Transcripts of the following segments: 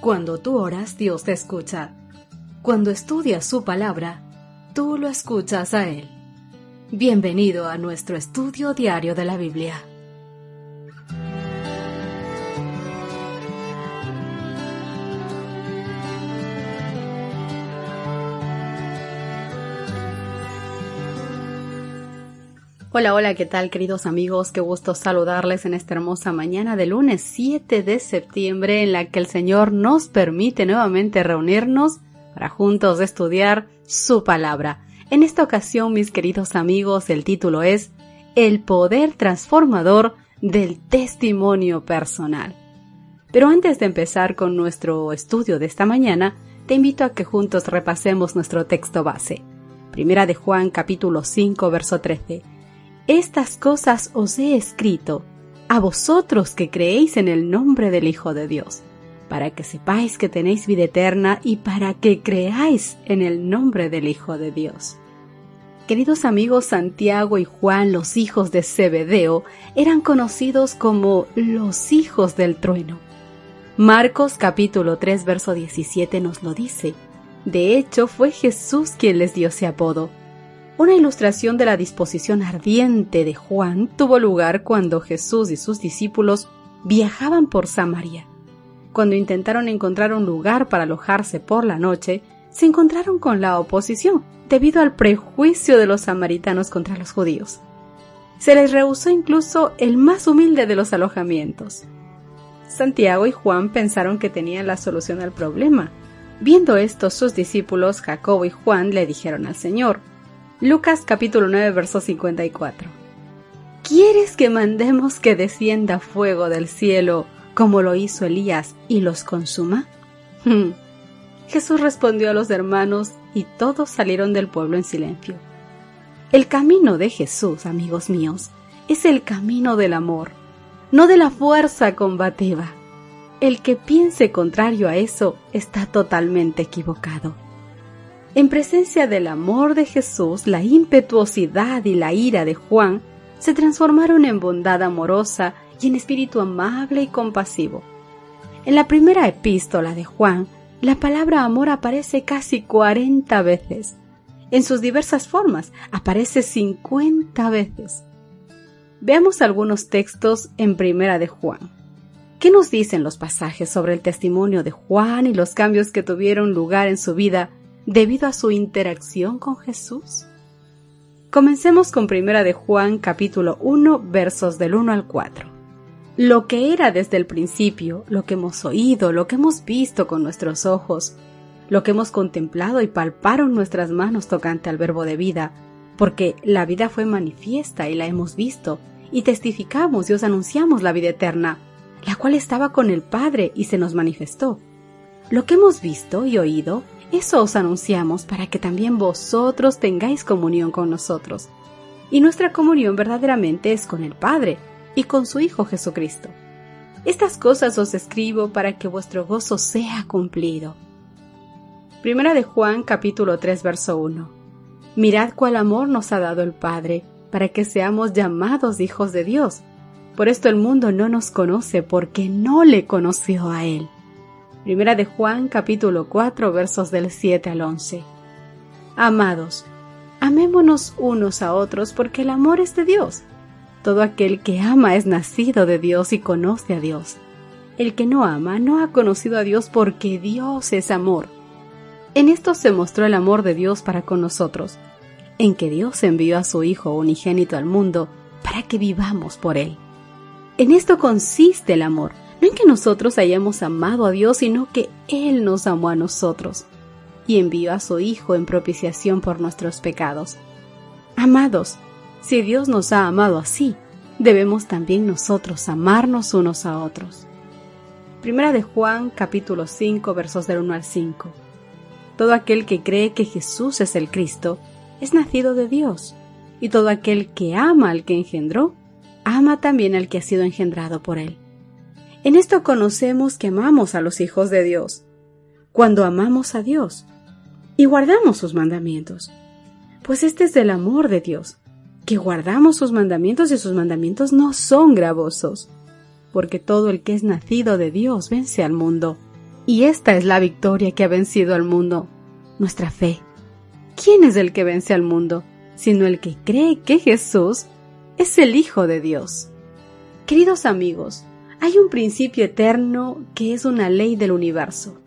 cuando tú oras, Dios te escucha. Cuando estudias su palabra, tú lo escuchas a Él. Bienvenido a nuestro estudio diario de la Biblia. Hola, hola, ¿qué tal queridos amigos? Qué gusto saludarles en esta hermosa mañana de lunes 7 de septiembre en la que el Señor nos permite nuevamente reunirnos para juntos estudiar su palabra. En esta ocasión, mis queridos amigos, el título es El poder transformador del testimonio personal. Pero antes de empezar con nuestro estudio de esta mañana, te invito a que juntos repasemos nuestro texto base. Primera de Juan capítulo 5 verso 13 estas cosas os he escrito a vosotros que creéis en el nombre del Hijo de Dios, para que sepáis que tenéis vida eterna y para que creáis en el nombre del Hijo de Dios. Queridos amigos, Santiago y Juan, los hijos de Zebedeo, eran conocidos como los hijos del trueno. Marcos capítulo 3 verso 17 nos lo dice. De hecho, fue Jesús quien les dio ese apodo. Una ilustración de la disposición ardiente de Juan tuvo lugar cuando Jesús y sus discípulos viajaban por Samaria. Cuando intentaron encontrar un lugar para alojarse por la noche, se encontraron con la oposición debido al prejuicio de los samaritanos contra los judíos. Se les rehusó incluso el más humilde de los alojamientos. Santiago y Juan pensaron que tenían la solución al problema. Viendo esto, sus discípulos Jacobo y Juan le dijeron al Señor, Lucas capítulo 9 verso 54. ¿Quieres que mandemos que descienda fuego del cielo como lo hizo Elías y los consuma? Hmm. Jesús respondió a los hermanos y todos salieron del pueblo en silencio. El camino de Jesús, amigos míos, es el camino del amor, no de la fuerza combativa. El que piense contrario a eso está totalmente equivocado. En presencia del amor de Jesús, la impetuosidad y la ira de Juan se transformaron en bondad amorosa y en espíritu amable y compasivo. En la primera epístola de Juan, la palabra amor aparece casi 40 veces. En sus diversas formas aparece 50 veces. Veamos algunos textos en primera de Juan. ¿Qué nos dicen los pasajes sobre el testimonio de Juan y los cambios que tuvieron lugar en su vida debido a su interacción con Jesús? Comencemos con Primera de Juan capítulo 1 versos del 1 al 4. Lo que era desde el principio, lo que hemos oído, lo que hemos visto con nuestros ojos, lo que hemos contemplado y palparon nuestras manos tocante al verbo de vida, porque la vida fue manifiesta y la hemos visto, y testificamos y os anunciamos la vida eterna, la cual estaba con el Padre y se nos manifestó. Lo que hemos visto y oído, eso os anunciamos para que también vosotros tengáis comunión con nosotros. Y nuestra comunión verdaderamente es con el Padre y con su Hijo Jesucristo. Estas cosas os escribo para que vuestro gozo sea cumplido. Primera de Juan capítulo 3 verso 1. Mirad cuál amor nos ha dado el Padre, para que seamos llamados hijos de Dios. Por esto el mundo no nos conoce porque no le conoció a Él. Primera de Juan capítulo 4 versos del 7 al 11. Amados, amémonos unos a otros porque el amor es de Dios. Todo aquel que ama es nacido de Dios y conoce a Dios. El que no ama no ha conocido a Dios porque Dios es amor. En esto se mostró el amor de Dios para con nosotros, en que Dios envió a su Hijo unigénito al mundo para que vivamos por Él. En esto consiste el amor, no en que nosotros hayamos amado a Dios, sino que Él nos amó a nosotros y envió a su Hijo en propiciación por nuestros pecados. Amados, si Dios nos ha amado así, debemos también nosotros amarnos unos a otros. Primera de Juan capítulo 5 versos del 1 al 5. Todo aquel que cree que Jesús es el Cristo es nacido de Dios, y todo aquel que ama al que engendró, ama también al que ha sido engendrado por él. En esto conocemos que amamos a los hijos de Dios, cuando amamos a Dios y guardamos sus mandamientos. Pues este es el amor de Dios, que guardamos sus mandamientos y sus mandamientos no son gravosos, porque todo el que es nacido de Dios vence al mundo. Y esta es la victoria que ha vencido al mundo, nuestra fe. ¿Quién es el que vence al mundo? Sino el que cree que Jesús es el Hijo de Dios. Queridos amigos, hay un principio eterno que es una ley del universo.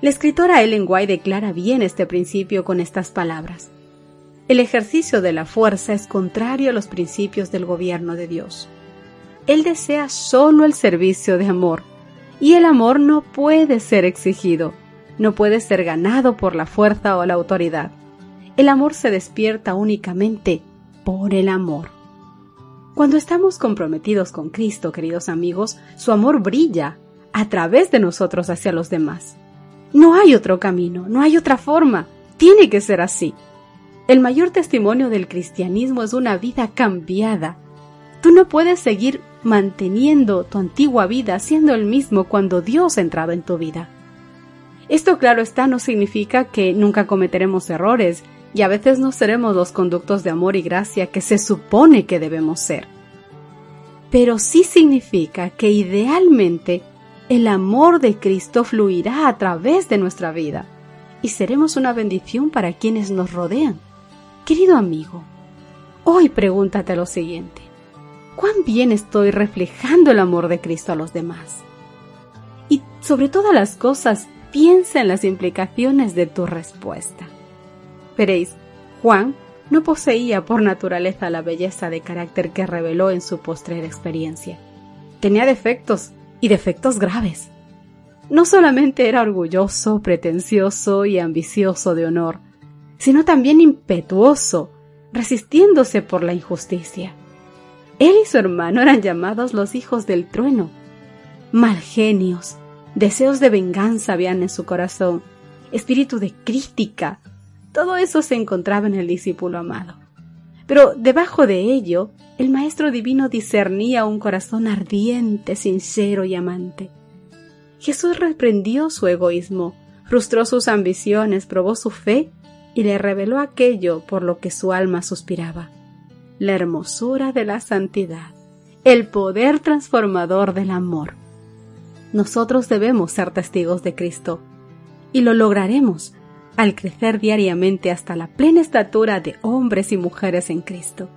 La escritora Ellen White declara bien este principio con estas palabras. El ejercicio de la fuerza es contrario a los principios del gobierno de Dios. Él desea solo el servicio de amor, y el amor no puede ser exigido, no puede ser ganado por la fuerza o la autoridad. El amor se despierta únicamente por el amor. Cuando estamos comprometidos con Cristo, queridos amigos, su amor brilla a través de nosotros hacia los demás. No hay otro camino, no hay otra forma, tiene que ser así. El mayor testimonio del cristianismo es una vida cambiada. Tú no puedes seguir manteniendo tu antigua vida siendo el mismo cuando Dios ha entrado en tu vida. Esto claro está no significa que nunca cometeremos errores y a veces no seremos los conductos de amor y gracia que se supone que debemos ser. Pero sí significa que idealmente el amor de Cristo fluirá a través de nuestra vida y seremos una bendición para quienes nos rodean. Querido amigo, hoy pregúntate lo siguiente. ¿Cuán bien estoy reflejando el amor de Cristo a los demás? Y sobre todas las cosas, piensa en las implicaciones de tu respuesta. Veréis, Juan no poseía por naturaleza la belleza de carácter que reveló en su postrera experiencia. Tenía defectos y defectos graves. No solamente era orgulloso, pretencioso y ambicioso de honor, sino también impetuoso, resistiéndose por la injusticia. Él y su hermano eran llamados los hijos del trueno. Mal genios, deseos de venganza habían en su corazón, espíritu de crítica, todo eso se encontraba en el discípulo amado. Pero debajo de ello, el Maestro Divino discernía un corazón ardiente, sincero y amante. Jesús reprendió su egoísmo, frustró sus ambiciones, probó su fe y le reveló aquello por lo que su alma suspiraba, la hermosura de la santidad, el poder transformador del amor. Nosotros debemos ser testigos de Cristo y lo lograremos al crecer diariamente hasta la plena estatura de hombres y mujeres en Cristo.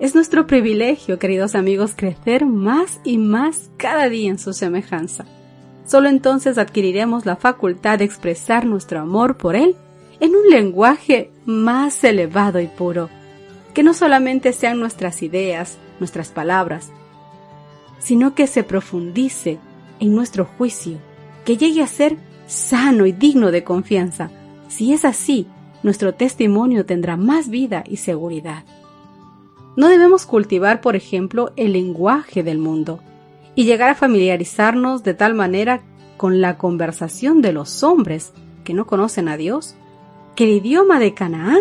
Es nuestro privilegio, queridos amigos, crecer más y más cada día en su semejanza. Solo entonces adquiriremos la facultad de expresar nuestro amor por Él en un lenguaje más elevado y puro, que no solamente sean nuestras ideas, nuestras palabras, sino que se profundice en nuestro juicio, que llegue a ser sano y digno de confianza. Si es así, nuestro testimonio tendrá más vida y seguridad. No debemos cultivar, por ejemplo, el lenguaje del mundo y llegar a familiarizarnos de tal manera con la conversación de los hombres que no conocen a Dios que el idioma de Canaán,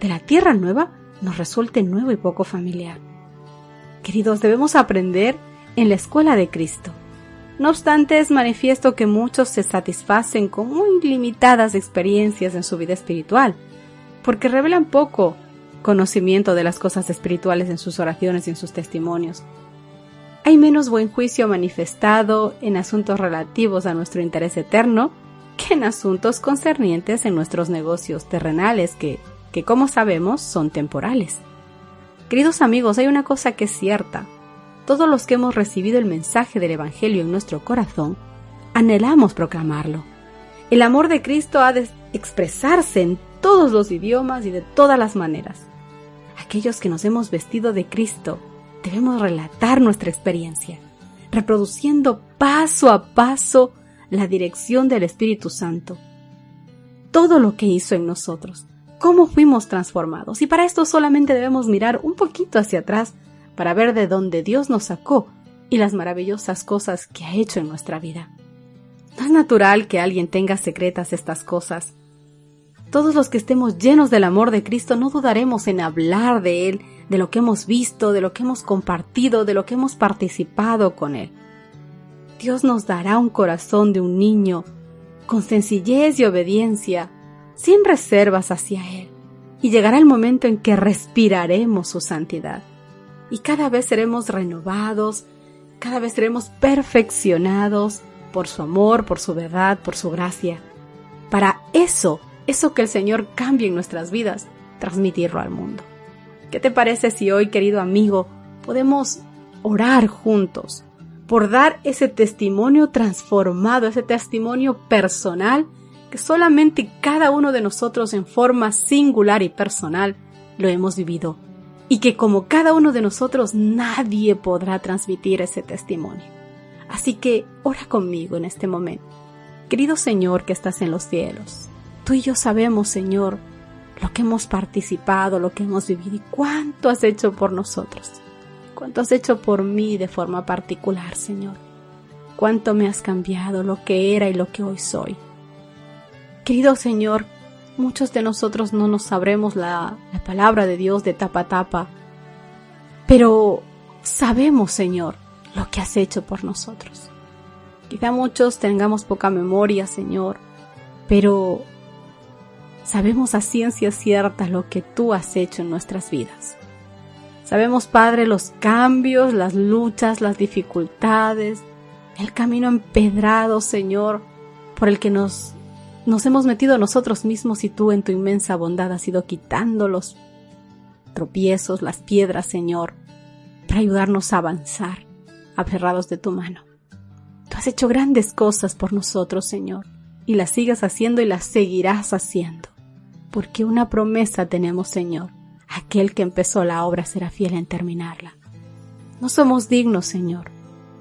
de la tierra nueva, nos resulte nuevo y poco familiar. Queridos, debemos aprender en la escuela de Cristo. No obstante, es manifiesto que muchos se satisfacen con muy limitadas experiencias en su vida espiritual, porque revelan poco conocimiento de las cosas espirituales en sus oraciones y en sus testimonios. Hay menos buen juicio manifestado en asuntos relativos a nuestro interés eterno que en asuntos concernientes en nuestros negocios terrenales que, que como sabemos son temporales. Queridos amigos, hay una cosa que es cierta. Todos los que hemos recibido el mensaje del Evangelio en nuestro corazón, anhelamos proclamarlo. El amor de Cristo ha de expresarse en todos los idiomas y de todas las maneras. Aquellos que nos hemos vestido de Cristo debemos relatar nuestra experiencia, reproduciendo paso a paso la dirección del Espíritu Santo. Todo lo que hizo en nosotros, cómo fuimos transformados. Y para esto solamente debemos mirar un poquito hacia atrás para ver de dónde Dios nos sacó y las maravillosas cosas que ha hecho en nuestra vida. No es natural que alguien tenga secretas estas cosas. Todos los que estemos llenos del amor de Cristo no dudaremos en hablar de Él, de lo que hemos visto, de lo que hemos compartido, de lo que hemos participado con Él. Dios nos dará un corazón de un niño, con sencillez y obediencia, sin reservas hacia Él, y llegará el momento en que respiraremos su santidad, y cada vez seremos renovados, cada vez seremos perfeccionados por su amor, por su verdad, por su gracia. Para eso, eso que el Señor cambie en nuestras vidas, transmitirlo al mundo. ¿Qué te parece si hoy, querido amigo, podemos orar juntos por dar ese testimonio transformado, ese testimonio personal que solamente cada uno de nosotros en forma singular y personal lo hemos vivido y que como cada uno de nosotros nadie podrá transmitir ese testimonio. Así que ora conmigo en este momento. Querido Señor que estás en los cielos, tú y yo sabemos, Señor, lo que hemos participado, lo que hemos vivido y cuánto has hecho por nosotros. Cuánto has hecho por mí de forma particular, Señor. Cuánto me has cambiado lo que era y lo que hoy soy. Querido Señor, muchos de nosotros no nos sabremos la, la palabra de Dios de tapa a tapa, pero sabemos, Señor, lo que has hecho por nosotros. Quizá muchos tengamos poca memoria, Señor, pero sabemos a ciencia cierta lo que tú has hecho en nuestras vidas. Sabemos, Padre, los cambios, las luchas, las dificultades, el camino empedrado, Señor, por el que nos, nos hemos metido nosotros mismos y tú en tu inmensa bondad has ido quitando los tropiezos, las piedras, Señor, para ayudarnos a avanzar, aferrados de tu mano. Tú has hecho grandes cosas por nosotros, Señor, y las sigas haciendo y las seguirás haciendo porque una promesa tenemos, Señor. Aquel que empezó la obra será fiel en terminarla. No somos dignos, Señor.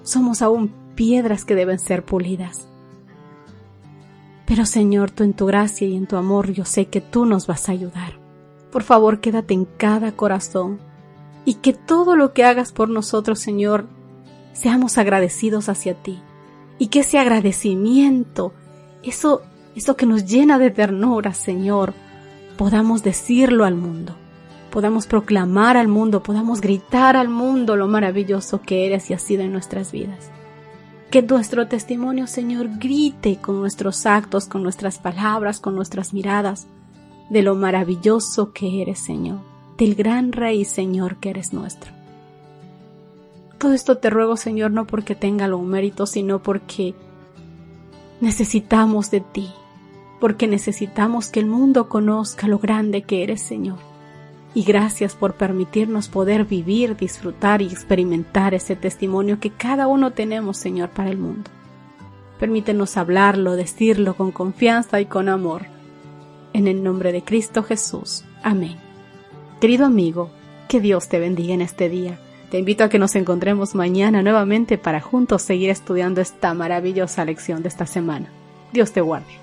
Somos aún piedras que deben ser pulidas. Pero, Señor, tú en tu gracia y en tu amor yo sé que tú nos vas a ayudar. Por favor, quédate en cada corazón y que todo lo que hagas por nosotros, Señor, seamos agradecidos hacia ti y que ese agradecimiento, eso, eso que nos llena de ternura, Señor, podamos decirlo al mundo, podamos proclamar al mundo, podamos gritar al mundo lo maravilloso que eres y has sido en nuestras vidas. Que nuestro testimonio, Señor, grite con nuestros actos, con nuestras palabras, con nuestras miradas, de lo maravilloso que eres, Señor, del gran Rey, Señor, que eres nuestro. Todo esto te ruego, Señor, no porque tenga algún mérito, sino porque necesitamos de ti, porque necesitamos que el mundo conozca lo grande que eres, Señor. Y gracias por permitirnos poder vivir, disfrutar y experimentar ese testimonio que cada uno tenemos, Señor, para el mundo. Permítenos hablarlo, decirlo con confianza y con amor. En el nombre de Cristo Jesús. Amén. Querido amigo, que Dios te bendiga en este día. Te invito a que nos encontremos mañana nuevamente para juntos seguir estudiando esta maravillosa lección de esta semana. Dios te guarde.